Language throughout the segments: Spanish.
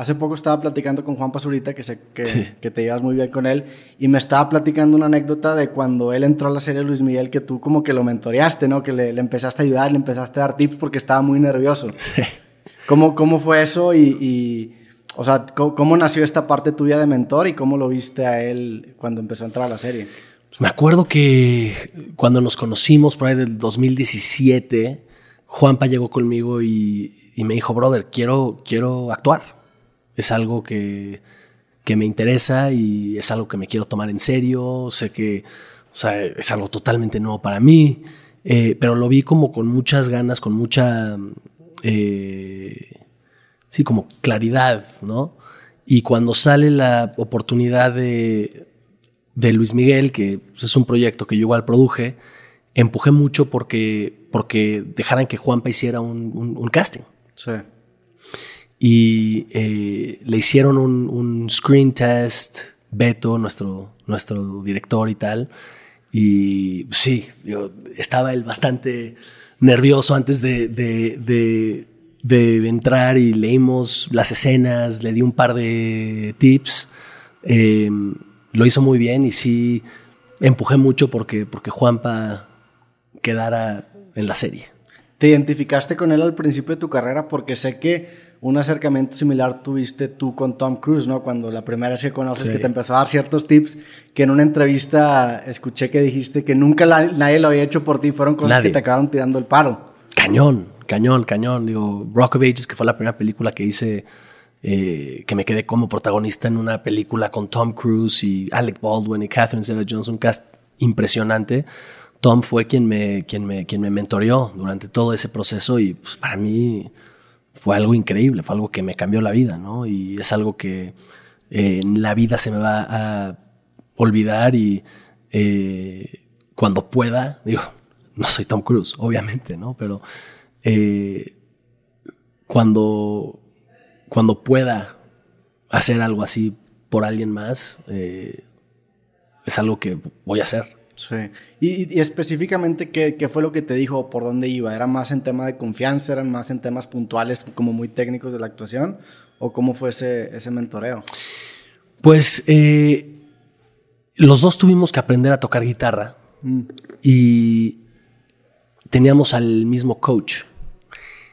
hace poco estaba platicando con Juan Pazurita, que sé que, que, te llevas muy bien con él, y me estaba platicando una anécdota de cuando él entró a la serie Luis Miguel, que tú como que lo mentoreaste, ¿no? Que le, empezaste a ayudar, le empezaste a dar tips porque estaba muy nervioso. ¿Cómo, ¿Cómo fue eso y, o sea, ¿cómo, nació esta parte tuya de mentor y cómo lo viste a él cuando empezó a entrar a la serie? Me acuerdo que cuando nos conocimos por ahí del 2017, Juanpa llegó conmigo y, me dijo, brother, quiero, quiero actuar. Es algo que, que, me interesa y es algo que me quiero tomar en serio. Sé que o sea, es algo totalmente nuevo para mí, eh, pero lo vi como con muchas ganas, con mucha eh, sí, como claridad, ¿no? Y cuando sale la oportunidad de, de Luis Miguel, que pues, es un proyecto que yo igual produje, empujé mucho porque, porque dejaran que Juanpa hiciera un, casting. Sí. Y eh, le hicieron un, screen test, Beto, nuestro, nuestro director y tal. Y sí, yo estaba él bastante nervioso antes de, de, entrar y leímos las escenas, le di un par de tips. Em, lo hizo muy bien y sí empujé mucho porque, porque Juanpa quedara en la serie. ¿Te identificaste con él al principio de tu carrera? Porque sé que un acercamiento similar tuviste tú con Tom Cruise, ¿no? Cuando la primera vez que conoces que te empezó a dar ciertos tips que en una entrevista escuché que dijiste que nunca nadie lo había hecho por ti, fueron cosas que te acabaron tirando el paro. Cañón, cañón, cañón. Digo, Rock of Ages, que fue la primera película que hice, eh, que me quedé como protagonista en una película con Tom Cruise y Alec Baldwin y Catherine Zeta-Jones, un cast impresionante. Tom fue quien me, quien me, quien me mentoreó durante todo ese proceso y pues, para mí fue algo increíble, fue algo que me cambió la vida, ¿no? Y es algo que eh, en la vida se me va a olvidar y eh, cuando pueda, digo, no soy Tom Cruise, obviamente, ¿no? Pero eh, cuando, cuando pueda hacer algo así por alguien más, es algo que voy a hacer. Sí. Y, específicamente, ¿qué, fue lo que te dijo? ¿Por dónde iba? ¿Era más en tema de confianza? ¿Eran más en temas puntuales, como muy técnicos de la actuación? ¿O cómo fue ese, ese mentoreo? Pues eh, los dos tuvimos que aprender a tocar guitarra mm. y teníamos al mismo coach.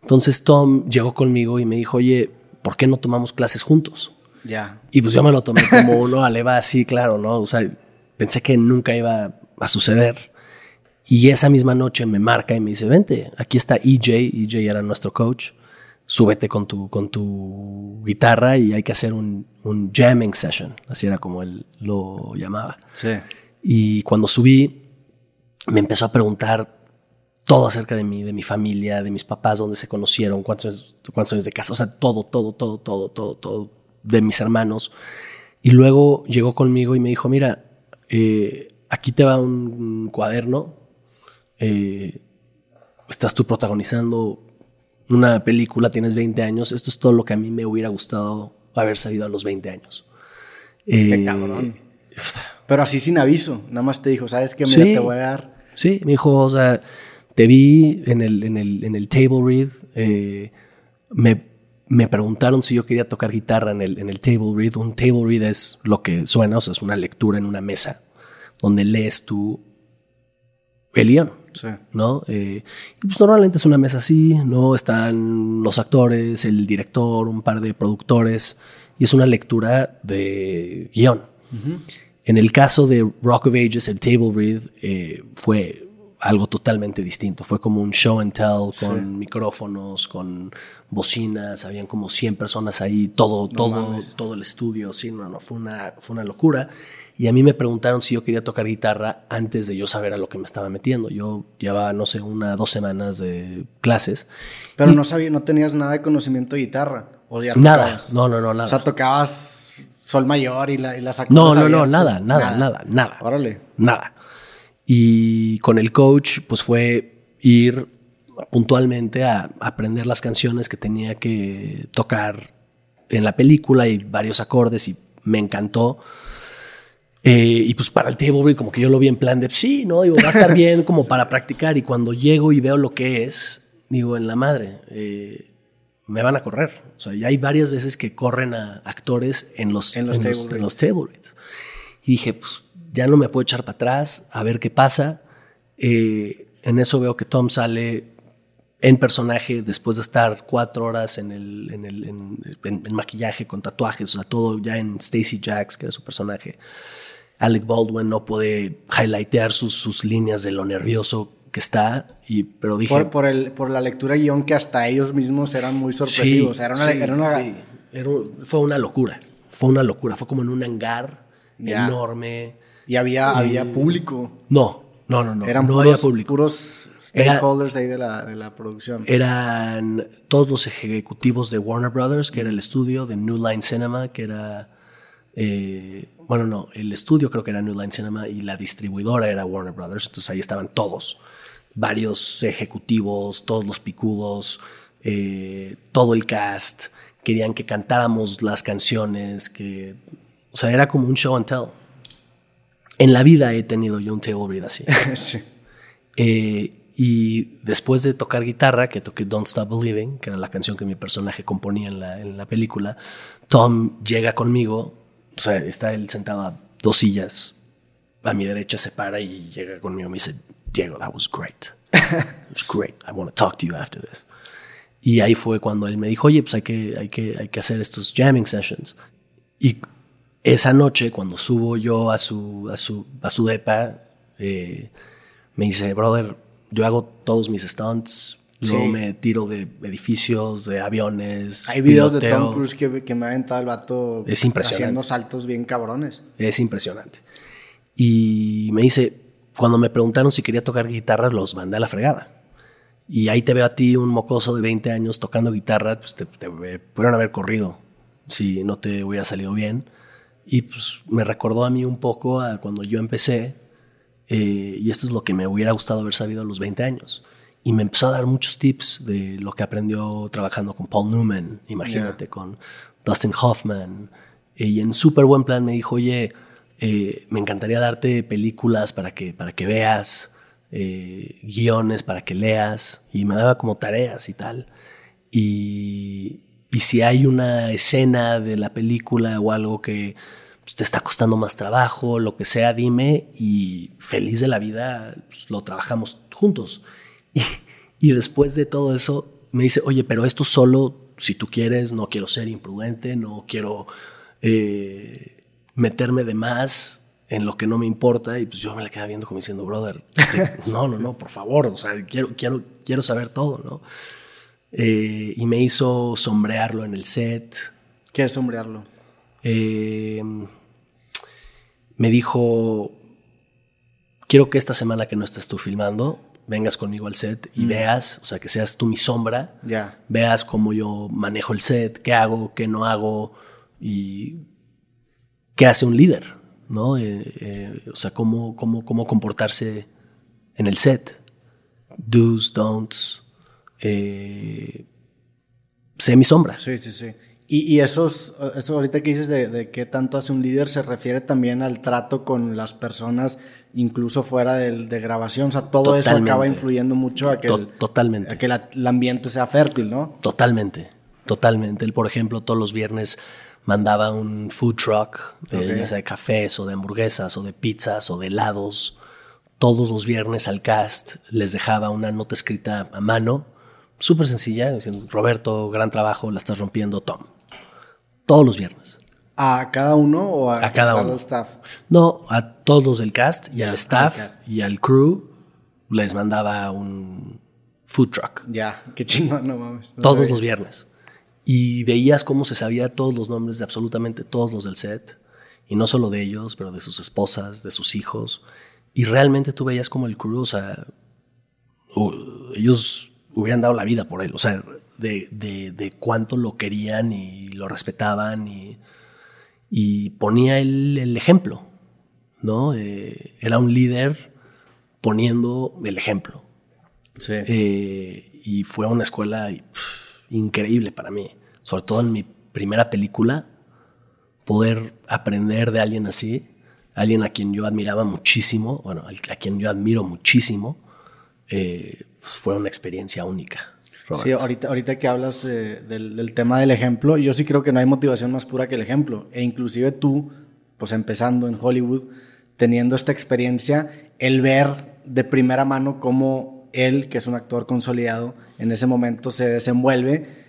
Entonces Tom llegó conmigo y me dijo, oye, ¿por qué no tomamos clases juntos? Ya. Y pues yo me lo tomé como uno, aleva así, claro, ¿no? O sea, pensé que nunca iba a suceder. Y esa misma noche me marca y me dice, vente, aquí está EJ, EJ era nuestro coach, súbete con tu, con tu guitarra y hay que hacer un, un jamming session, así era como él lo llamaba. Sí. Y cuando subí, me empezó a preguntar todo acerca de mí, de mi familia, de mis papás, dónde se conocieron, cuántos, cuántos años de casa, o sea, todo, todo, todo, todo, todo, todo, de mis hermanos. Y luego llegó conmigo y me dijo, mira, eh, aquí te va un cuaderno, eh, estás tú protagonizando una película, tienes 20 años, esto es todo lo que a mí me hubiera gustado haber sabido a los 20 años. Qué eh, cabrón. Pero así sin aviso, nada más te dijo, ¿sabes qué? Mira, te voy a dar. Sí, me dijo, o sea, te vi en el, en el, en el table read, eh, me, me, preguntaron si yo quería tocar guitarra en el, en el table read. Un table read es lo que suena, o sea, es una lectura en una mesa donde lees tú el guion. ¿No? Eh, y pues normalmente es una mesa así, ¿no? Están los actores, el director, un par de productores, y es una lectura de guion. En el caso de Rock of Ages, el table read eh, fue algo totalmente distinto. Fue como un show and tell con micrófonos, con bocinas, habían como 100 personas ahí, todo, todo, todo el estudio, sí, no, no, fue una, fue una locura. Y a mí me preguntaron si yo quería tocar guitarra antes de yo saber a lo que me estaba metiendo. Yo llevaba, no sé, una, dos semanas de clases. Pero no sabía, no tenías nada de conocimiento de guitarra. ¿O nada, no, no, no, nada. O sea, tocabas sol mayor y, la, y las No, no, no, nada, nada, nada, nada. Órale. Nada. Y con el coach, pues fue ir puntualmente a aprender las canciones que tenía que tocar en la película y varios acordes y me encantó. Eh, y pues para el table como que yo lo vi en plan de, sí, ¿no? Digo, va a estar bien como para practicar. Y cuando llego y veo lo que es, digo, en la madre, eh, me van a correr. O sea, ya hay varias veces que corren a actores en los, En los en table en los table reads. Y dije, pues ya no me puedo echar para atrás, a ver qué pasa. Eh, en eso veo que Tom sale en personaje después de estar cuatro horas en el, en el en, en- en maquillaje con tatuajes, o sea, todo ya en Stacy Jacks, que era su personaje. Alec Baldwin no puede highlightear sus, sus líneas de lo nervioso que está, y, pero dije... Por, por, el, por la lectura de guion que hasta ellos mismos eran muy sorpresivos. Sí, era una, sí, era una- sí. Era fue una locura. Fue una locura. Fue como en un hangar Enorme. Y había, había público. No, no, no, no. Eran no puros, había público. puros Era- stakeholders ahí de la, de la producción. Eran todos los ejecutivos de Warner Brothers, que era el estudio, de New Line Cinema, que era. eh, bueno, no, el estudio creo que era New Line Cinema y la distribuidora era Warner Brothers. Entonces ahí estaban todos. Varios ejecutivos, todos los picudos, eh, todo el cast. Querían que cantáramos las canciones, que. O sea, era como un show and tell. En la vida he tenido yo un table read así. Sí. Eh, y después de tocar guitarra, que toqué Don't Stop Believing, que era la canción que mi personaje componía en la, en la película, Tom llega conmigo, o sea, está él sentado a dos sillas, a mi derecha se para y llega conmigo y me dice, Diego, that was great. It was great. I want to talk to you after this. Y ahí fue cuando él me dijo, oye, pues hay que, hay que, hay que hacer estos jamming sessions. Y esa noche, cuando subo yo a su, a su, a su depa, eh, me dice, brother, yo hago todos mis stunts, Sí. me tiro de edificios, de aviones. Hay videos de. Tom Cruise que, que me ha aventado el vato Es impresionante. haciendo saltos bien cabrones. Es impresionante. Y me dice, cuando me preguntaron si quería tocar guitarra, los mandé a la fregada. Y ahí te veo a ti, un mocoso de 20 años, tocando guitarra, pues te, te pudieron haber corrido si no te hubiera salido bien. Y pues me recordó a mí un poco a cuando yo empecé, eh, y esto es lo que me hubiera gustado haber sabido a los 20 años. Y me empezó a dar muchos tips de lo que aprendió trabajando con Paul Newman, imagínate, con Dustin Hoffman. Eh, y en súper buen plan me dijo, oye, eh, me encantaría darte películas para que, para que veas, eh, guiones para que leas. Y me daba como tareas y tal. Y, y si hay una escena de la película o algo que pues, te está costando más trabajo, lo que sea, dime y feliz de la vida pues, lo trabajamos juntos. Y, y después de todo eso me dice, oye, pero esto solo, si tú quieres, no quiero ser imprudente, no quiero eh, meterme de más en lo que no me importa. Y pues yo me la quedaba viendo como diciendo, brother, no, no, no, por favor, o sea, quiero, quiero, quiero saber todo, ¿no? Eh, y me hizo sombrearlo en el set. ¿Qué es sombrearlo? Eh, me dijo, quiero que esta semana que no estés tú filmando, vengas conmigo al set y veas, o sea, que seas tú mi sombra, Ya. veas cómo yo manejo el set, qué hago, qué no hago y qué hace un líder, ¿no? Eh, o sea, cómo, cómo, cómo comportarse en el set. Do's, don'ts. Eh, sé mi sombra. Sí, sí, sí. Y, y esos, eso ahorita que dices de, de qué tanto hace un líder se refiere también al trato con las personas, incluso fuera del, de grabación. O sea, todo eso acaba influyendo mucho a que, el, totalmente. a que la- el ambiente sea fértil, ¿no? Totalmente, totalmente. Él, por ejemplo, todos los viernes mandaba un food truck, de, Ok. ya sea de cafés o de hamburguesas o de pizzas o de helados. Todos los viernes al cast les dejaba una nota escrita a mano, súper sencilla, diciendo, Roberto, gran trabajo, la estás rompiendo, Tom. Todos los viernes. ¿A cada uno o a, A cada uno. staff? No, a todos los del cast y al staff cast. y al crew les mandaba un food truck. Ya, qué chingón, no mames. No todos sabía. los viernes. Y veías cómo se sabía todos los nombres de absolutamente todos los del set. Y no solo de ellos, pero de sus esposas, de sus hijos. Y realmente tú veías como el crew, o sea, ellos hubieran dado la vida por él. O sea, de, de- de cuánto lo querían y lo respetaban y, y ponía el, el ejemplo, ¿no? Eh, era un líder poniendo el ejemplo. Sí. Eh, y fue una escuela y, pff, increíble para mí. Sobre todo en mi primera película, poder aprender de alguien así, alguien a quien yo admiraba muchísimo, bueno, a quien yo admiro muchísimo, eh, pues fue una experiencia única. Sí, ahorita, ahorita que hablas del, del, tema del ejemplo, yo sí creo que no hay motivación más pura que el ejemplo. E inclusive tú, pues empezando en Hollywood, teniendo esta experiencia, el ver de primera mano cómo él, que es un actor consolidado, en ese momento se desenvuelve,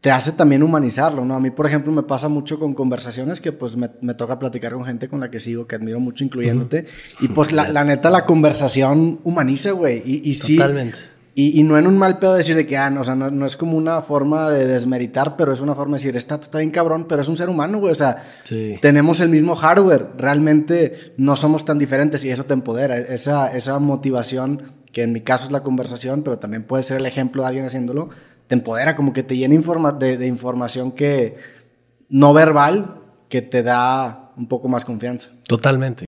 te hace también humanizarlo, ¿no? A mí, por ejemplo, me pasa mucho con conversaciones que pues me, me toca platicar con gente con la que sigo, que admiro mucho, incluyéndote. Y pues la, la, neta, la conversación humaniza, güey. Y, y sí. Totalmente. Y, y, no en un mal pedo decir de que, ah, no, o sea, no, no, es como una forma de desmeritar, pero es una forma de decir, está, está bien cabrón, pero es un ser humano, güey. O sea, sí. tenemos el mismo hardware. Realmente no somos tan diferentes y eso te empodera. Esa, esa motivación, que en mi caso es la conversación, pero también puede ser el ejemplo de alguien haciéndolo, te empodera, como que te llena informa de, de información que no verbal, que te da un poco más confianza. Totalmente.